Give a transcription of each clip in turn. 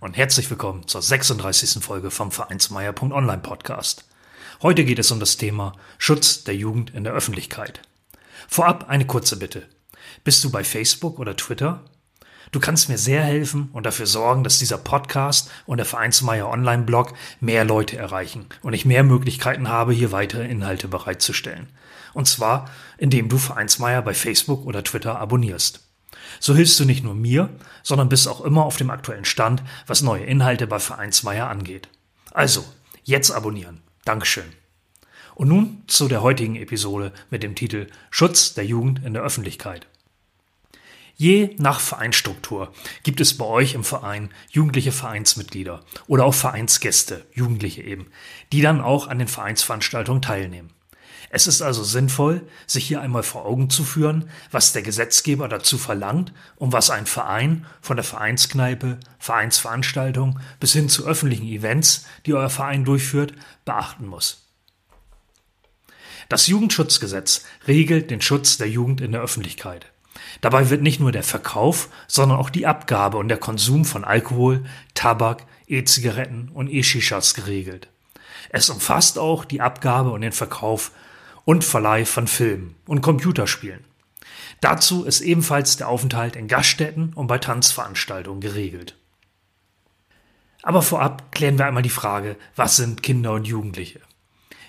und herzlich willkommen zur 36. Folge vom Vereinsmeier.online Podcast. Heute geht es um das Thema Schutz der Jugend in der Öffentlichkeit. Vorab eine kurze Bitte. Bist du bei Facebook oder Twitter? Du kannst mir sehr helfen und dafür sorgen, dass dieser Podcast und der Vereinsmeier Online-Blog mehr Leute erreichen und ich mehr Möglichkeiten habe, hier weitere Inhalte bereitzustellen. Und zwar, indem du Vereinsmeier bei Facebook oder Twitter abonnierst. So hilfst du nicht nur mir, sondern bist auch immer auf dem aktuellen Stand, was neue Inhalte bei Vereinsmeier angeht. Also, jetzt abonnieren. Dankeschön. Und nun zu der heutigen Episode mit dem Titel Schutz der Jugend in der Öffentlichkeit. Je nach Vereinsstruktur gibt es bei euch im Verein jugendliche Vereinsmitglieder oder auch Vereinsgäste, Jugendliche eben, die dann auch an den Vereinsveranstaltungen teilnehmen. Es ist also sinnvoll, sich hier einmal vor Augen zu führen, was der Gesetzgeber dazu verlangt und was ein Verein von der Vereinskneipe, Vereinsveranstaltung bis hin zu öffentlichen Events, die euer Verein durchführt, beachten muss. Das Jugendschutzgesetz regelt den Schutz der Jugend in der Öffentlichkeit. Dabei wird nicht nur der Verkauf, sondern auch die Abgabe und der Konsum von Alkohol, Tabak, E-Zigaretten und E-Shishas geregelt. Es umfasst auch die Abgabe und den Verkauf und Verleih von Filmen und Computerspielen. Dazu ist ebenfalls der Aufenthalt in Gaststätten und bei Tanzveranstaltungen geregelt. Aber vorab klären wir einmal die Frage, was sind Kinder und Jugendliche?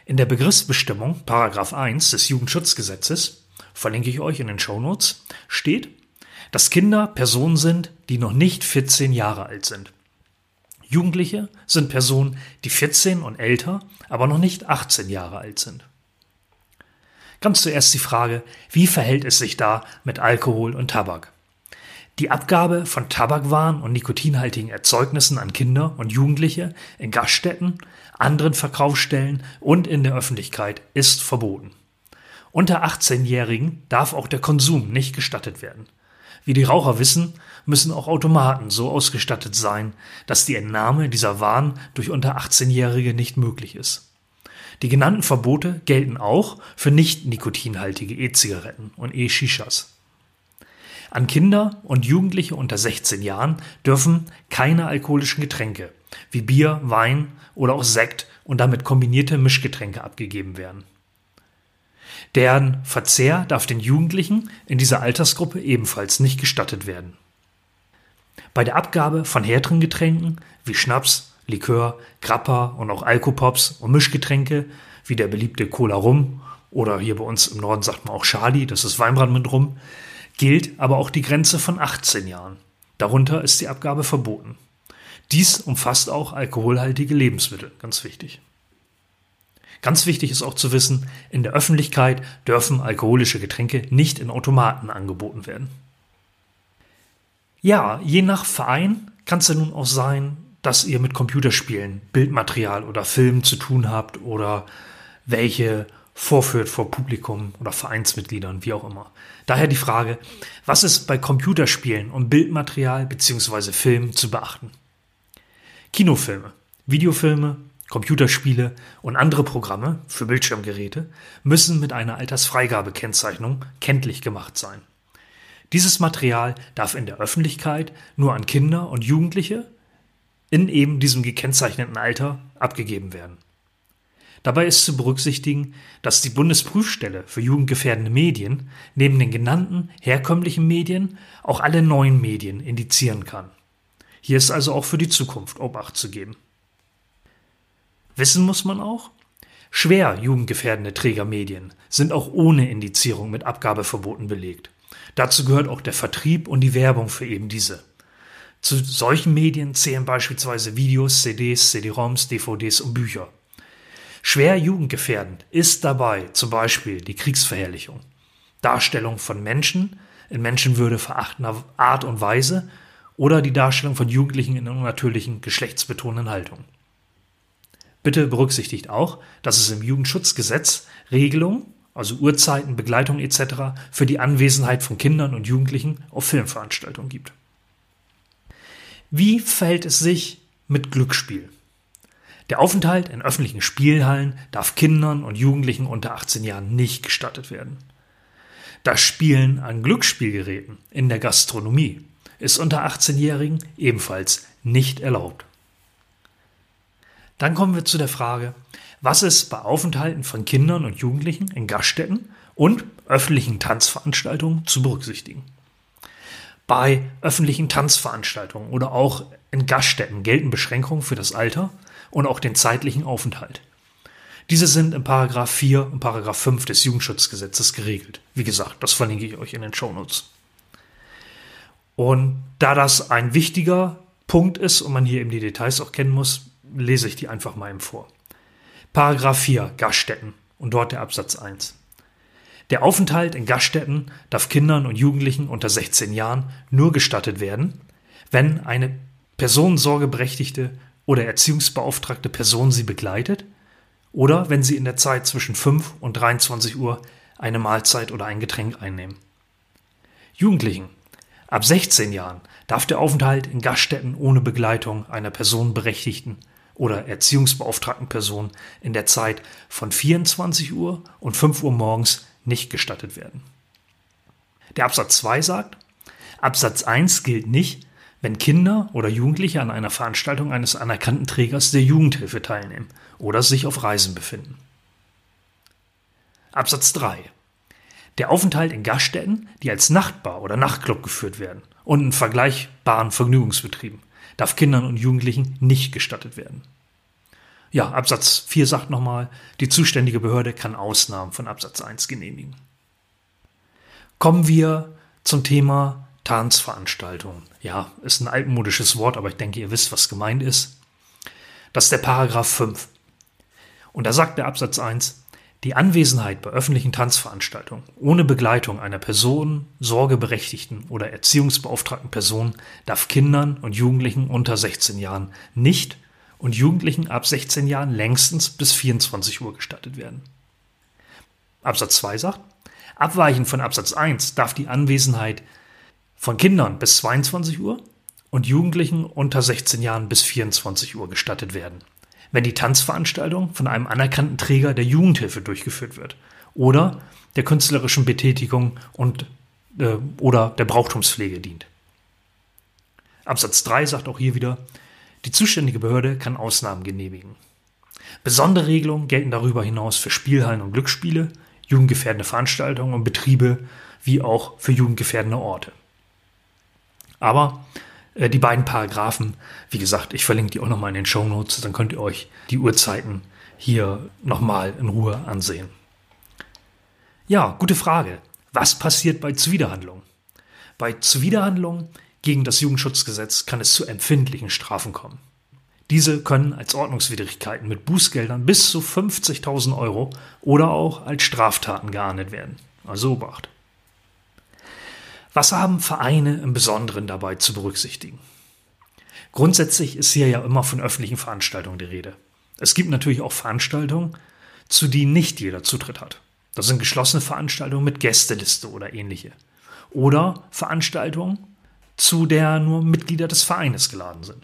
In der Begriffsbestimmung, Paragraph 1 des Jugendschutzgesetzes, verlinke ich euch in den Shownotes, steht, dass Kinder Personen sind, die noch nicht 14 Jahre alt sind. Jugendliche sind Personen, die 14 und älter, aber noch nicht 18 Jahre alt sind. Ganz zuerst die Frage, wie verhält es sich da mit Alkohol und Tabak? Die Abgabe von Tabakwaren und nikotinhaltigen Erzeugnissen an Kinder und Jugendliche in Gaststätten, anderen Verkaufsstellen und in der Öffentlichkeit ist verboten. Unter 18-Jährigen darf auch der Konsum nicht gestattet werden. Wie die Raucher wissen, müssen auch Automaten so ausgestattet sein, dass die Entnahme dieser Waren durch unter 18-Jährige nicht möglich ist. Die genannten Verbote gelten auch für nicht nikotinhaltige E-Zigaretten und E-Shishas. An Kinder und Jugendliche unter 16 Jahren dürfen keine alkoholischen Getränke wie Bier, Wein oder auch Sekt und damit kombinierte Mischgetränke abgegeben werden. Deren Verzehr darf den Jugendlichen in dieser Altersgruppe ebenfalls nicht gestattet werden. Bei der Abgabe von härteren Getränken wie Schnaps, Likör, Grappa und auch Alkopops und Mischgetränke wie der beliebte Cola Rum oder hier bei uns im Norden sagt man auch Charlie, das ist Weinbrand mit Rum, gilt aber auch die Grenze von 18 Jahren. Darunter ist die Abgabe verboten. Dies umfasst auch alkoholhaltige Lebensmittel, ganz wichtig. Ganz wichtig ist auch zu wissen, in der Öffentlichkeit dürfen alkoholische Getränke nicht in Automaten angeboten werden. Ja, je nach Verein kann es ja nun auch sein, dass ihr mit Computerspielen, Bildmaterial oder Filmen zu tun habt oder welche vorführt vor Publikum oder Vereinsmitgliedern, wie auch immer. Daher die Frage, was ist bei Computerspielen und Bildmaterial bzw. Filmen zu beachten? Kinofilme, Videofilme, Computerspiele und andere Programme für Bildschirmgeräte müssen mit einer Altersfreigabekennzeichnung kenntlich gemacht sein. Dieses Material darf in der Öffentlichkeit nur an Kinder und Jugendliche in eben diesem gekennzeichneten Alter abgegeben werden. Dabei ist zu berücksichtigen, dass die Bundesprüfstelle für jugendgefährdende Medien neben den genannten herkömmlichen Medien auch alle neuen Medien indizieren kann. Hier ist also auch für die Zukunft Obacht zu geben. Wissen muss man auch, schwer jugendgefährdende Trägermedien sind auch ohne Indizierung mit Abgabeverboten belegt. Dazu gehört auch der Vertrieb und die Werbung für eben diese. Zu solchen Medien zählen beispielsweise Videos, CDs, CD-ROMs, DVDs und Bücher. Schwer jugendgefährdend ist dabei zum Beispiel die Kriegsverherrlichung, Darstellung von Menschen in Menschenwürde verachtender Art und Weise oder die Darstellung von Jugendlichen in unnatürlichen, geschlechtsbetonenden Haltungen. Bitte berücksichtigt auch, dass es im Jugendschutzgesetz Regelungen, also Uhrzeiten, Begleitung etc. für die Anwesenheit von Kindern und Jugendlichen auf Filmveranstaltungen gibt. Wie verhält es sich mit Glücksspiel? Der Aufenthalt in öffentlichen Spielhallen darf Kindern und Jugendlichen unter 18 Jahren nicht gestattet werden. Das Spielen an Glücksspielgeräten in der Gastronomie ist unter 18-Jährigen ebenfalls nicht erlaubt. Dann kommen wir zu der Frage, was ist bei Aufenthalten von Kindern und Jugendlichen in Gaststätten und öffentlichen Tanzveranstaltungen zu berücksichtigen. Bei öffentlichen Tanzveranstaltungen oder auch in Gaststätten gelten Beschränkungen für das Alter und auch den zeitlichen Aufenthalt. Diese sind in Paragraph 4 und Paragraph 5 des Jugendschutzgesetzes geregelt. Wie gesagt, das verlinke ich euch in den Shownotes. Und da das ein wichtiger Punkt ist und man hier eben die Details auch kennen muss, lese ich die einfach mal im vor. Paragraph 4 Gaststätten und dort der Absatz 1. Der Aufenthalt in Gaststätten darf Kindern und Jugendlichen unter 16 Jahren nur gestattet werden, wenn eine personensorgeberechtigte oder erziehungsbeauftragte Person sie begleitet oder wenn sie in der Zeit zwischen 5 und 23 Uhr eine Mahlzeit oder ein Getränk einnehmen. Jugendlichen ab 16 Jahren darf der Aufenthalt in Gaststätten ohne Begleitung einer personenberechtigten oder erziehungsbeauftragten Person in der Zeit von 24 Uhr und 5 Uhr morgens nicht gestattet werden. Der Absatz 2 sagt, Absatz 1 gilt nicht, wenn Kinder oder Jugendliche an einer Veranstaltung eines anerkannten Trägers der Jugendhilfe teilnehmen oder sich auf Reisen befinden. Absatz 3. Der Aufenthalt in Gaststätten, die als Nachtbar oder Nachtclub geführt werden und in vergleichbaren Vergnügungsbetrieben, darf Kindern und Jugendlichen nicht gestattet werden. Ja, Absatz 4 sagt nochmal, die zuständige Behörde kann Ausnahmen von Absatz 1 genehmigen. Kommen wir zum Thema Tanzveranstaltungen. Ja, ist ein altmodisches Wort, aber ich denke, ihr wisst, was gemeint ist. Das ist der Paragraph 5. Und da sagt der Absatz 1, die Anwesenheit bei öffentlichen Tanzveranstaltungen ohne Begleitung einer Person, sorgeberechtigten oder erziehungsbeauftragten Person darf Kindern und Jugendlichen unter 16 Jahren nicht und Jugendlichen ab 16 Jahren längstens bis 24 Uhr gestattet werden. Absatz 2 sagt, abweichend von Absatz 1 darf die Anwesenheit von Kindern bis 22 Uhr und Jugendlichen unter 16 Jahren bis 24 Uhr gestattet werden, wenn die Tanzveranstaltung von einem anerkannten Träger der Jugendhilfe durchgeführt wird oder der künstlerischen Betätigung und äh, oder der Brauchtumspflege dient. Absatz 3 sagt auch hier wieder, die zuständige Behörde kann Ausnahmen genehmigen. Besondere Regelungen gelten darüber hinaus für Spielhallen und Glücksspiele, jugendgefährdende Veranstaltungen und Betriebe wie auch für jugendgefährdende Orte. Aber äh, die beiden Paragraphen, wie gesagt, ich verlinke die auch nochmal in den Show Notes, dann könnt ihr euch die Uhrzeiten hier nochmal in Ruhe ansehen. Ja, gute Frage. Was passiert bei Zuwiderhandlungen? Bei Zuwiderhandlungen gegen das Jugendschutzgesetz kann es zu empfindlichen Strafen kommen. Diese können als Ordnungswidrigkeiten mit Bußgeldern bis zu 50.000 Euro oder auch als Straftaten geahndet werden. Also Obacht. Was haben Vereine im Besonderen dabei zu berücksichtigen? Grundsätzlich ist hier ja immer von öffentlichen Veranstaltungen die Rede. Es gibt natürlich auch Veranstaltungen, zu denen nicht jeder Zutritt hat. Das sind geschlossene Veranstaltungen mit Gästeliste oder ähnliche. Oder Veranstaltungen, zu der nur Mitglieder des Vereines geladen sind.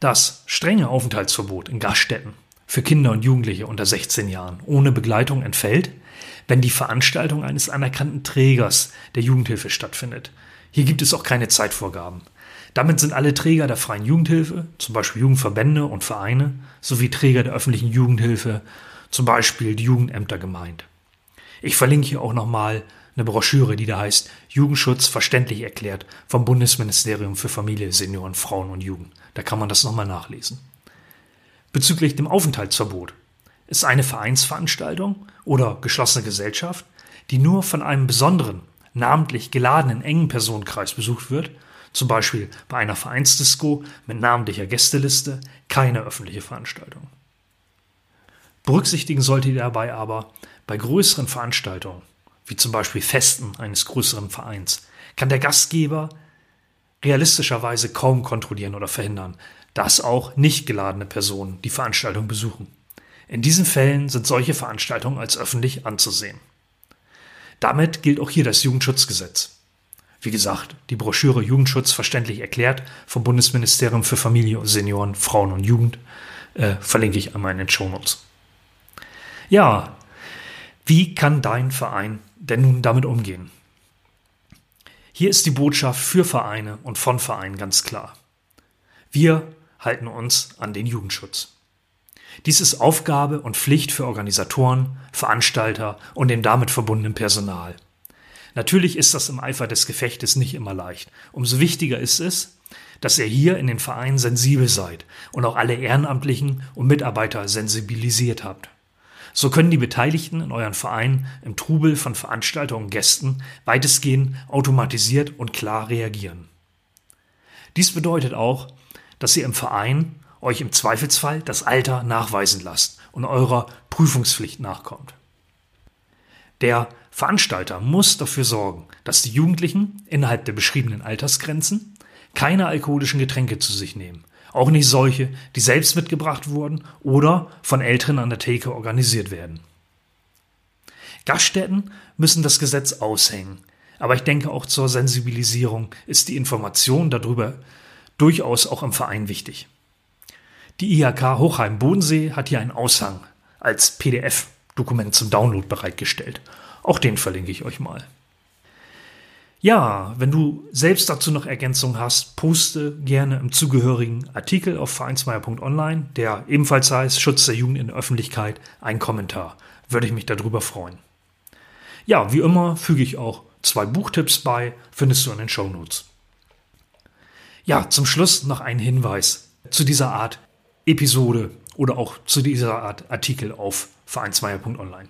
Das strenge Aufenthaltsverbot in Gaststätten für Kinder und Jugendliche unter 16 Jahren ohne Begleitung entfällt, wenn die Veranstaltung eines anerkannten Trägers der Jugendhilfe stattfindet. Hier gibt es auch keine Zeitvorgaben. Damit sind alle Träger der freien Jugendhilfe, zum Beispiel Jugendverbände und Vereine, sowie Träger der öffentlichen Jugendhilfe, zum Beispiel die Jugendämter gemeint. Ich verlinke hier auch nochmal eine Broschüre, die da heißt Jugendschutz verständlich erklärt vom Bundesministerium für Familie, Senioren, Frauen und Jugend. Da kann man das nochmal nachlesen. Bezüglich dem Aufenthaltsverbot ist eine Vereinsveranstaltung oder geschlossene Gesellschaft, die nur von einem besonderen, namentlich geladenen engen Personenkreis besucht wird, zum Beispiel bei einer Vereinsdisco mit namentlicher Gästeliste, keine öffentliche Veranstaltung. Berücksichtigen sollte ihr dabei aber, bei größeren Veranstaltungen, wie zum Beispiel Festen eines größeren Vereins, kann der Gastgeber realistischerweise kaum kontrollieren oder verhindern, dass auch nicht geladene Personen die Veranstaltung besuchen. In diesen Fällen sind solche Veranstaltungen als öffentlich anzusehen. Damit gilt auch hier das Jugendschutzgesetz. Wie gesagt, die Broschüre Jugendschutz verständlich erklärt vom Bundesministerium für Familie Senioren, Frauen und Jugend äh, verlinke ich einmal in den Shownotes. Ja, wie kann dein Verein denn nun damit umgehen? Hier ist die Botschaft für Vereine und von Vereinen ganz klar. Wir halten uns an den Jugendschutz. Dies ist Aufgabe und Pflicht für Organisatoren, Veranstalter und dem damit verbundenen Personal. Natürlich ist das im Eifer des Gefechtes nicht immer leicht. Umso wichtiger ist es, dass ihr hier in den Vereinen sensibel seid und auch alle Ehrenamtlichen und Mitarbeiter sensibilisiert habt. So können die Beteiligten in euren Vereinen im Trubel von Veranstaltungen und Gästen weitestgehend automatisiert und klar reagieren. Dies bedeutet auch, dass ihr im Verein euch im Zweifelsfall das Alter nachweisen lasst und eurer Prüfungspflicht nachkommt. Der Veranstalter muss dafür sorgen, dass die Jugendlichen innerhalb der beschriebenen Altersgrenzen keine alkoholischen Getränke zu sich nehmen, auch nicht solche, die selbst mitgebracht wurden oder von Älteren an der Theke organisiert werden. Gaststätten müssen das Gesetz aushängen, aber ich denke auch zur Sensibilisierung ist die Information darüber durchaus auch im Verein wichtig. Die IHK Hochheim Bodensee hat hier einen Aushang als PDF-Dokument zum Download bereitgestellt. Auch den verlinke ich euch mal. Ja, wenn du selbst dazu noch Ergänzungen hast, poste gerne im zugehörigen Artikel auf vereinsmeier.online, der ebenfalls heißt Schutz der Jugend in der Öffentlichkeit, einen Kommentar. Würde ich mich darüber freuen. Ja, wie immer füge ich auch zwei Buchtipps bei, findest du in den Show Notes. Ja, zum Schluss noch ein Hinweis zu dieser Art Episode oder auch zu dieser Art Artikel auf vereinsmeier.online.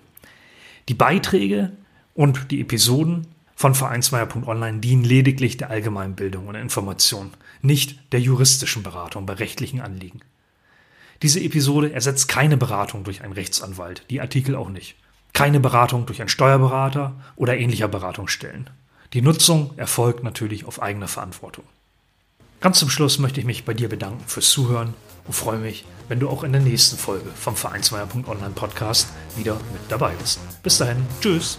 Die Beiträge und die Episoden von vereinsmeier.online dienen lediglich der Allgemeinbildung und Information, nicht der juristischen Beratung bei rechtlichen Anliegen. Diese Episode ersetzt keine Beratung durch einen Rechtsanwalt, die Artikel auch nicht. Keine Beratung durch einen Steuerberater oder ähnlicher Beratungsstellen. Die Nutzung erfolgt natürlich auf eigene Verantwortung. Ganz zum Schluss möchte ich mich bei dir bedanken fürs Zuhören und freue mich, wenn du auch in der nächsten Folge vom Vereinsmeier.online Podcast wieder mit dabei bist. Bis dahin, tschüss.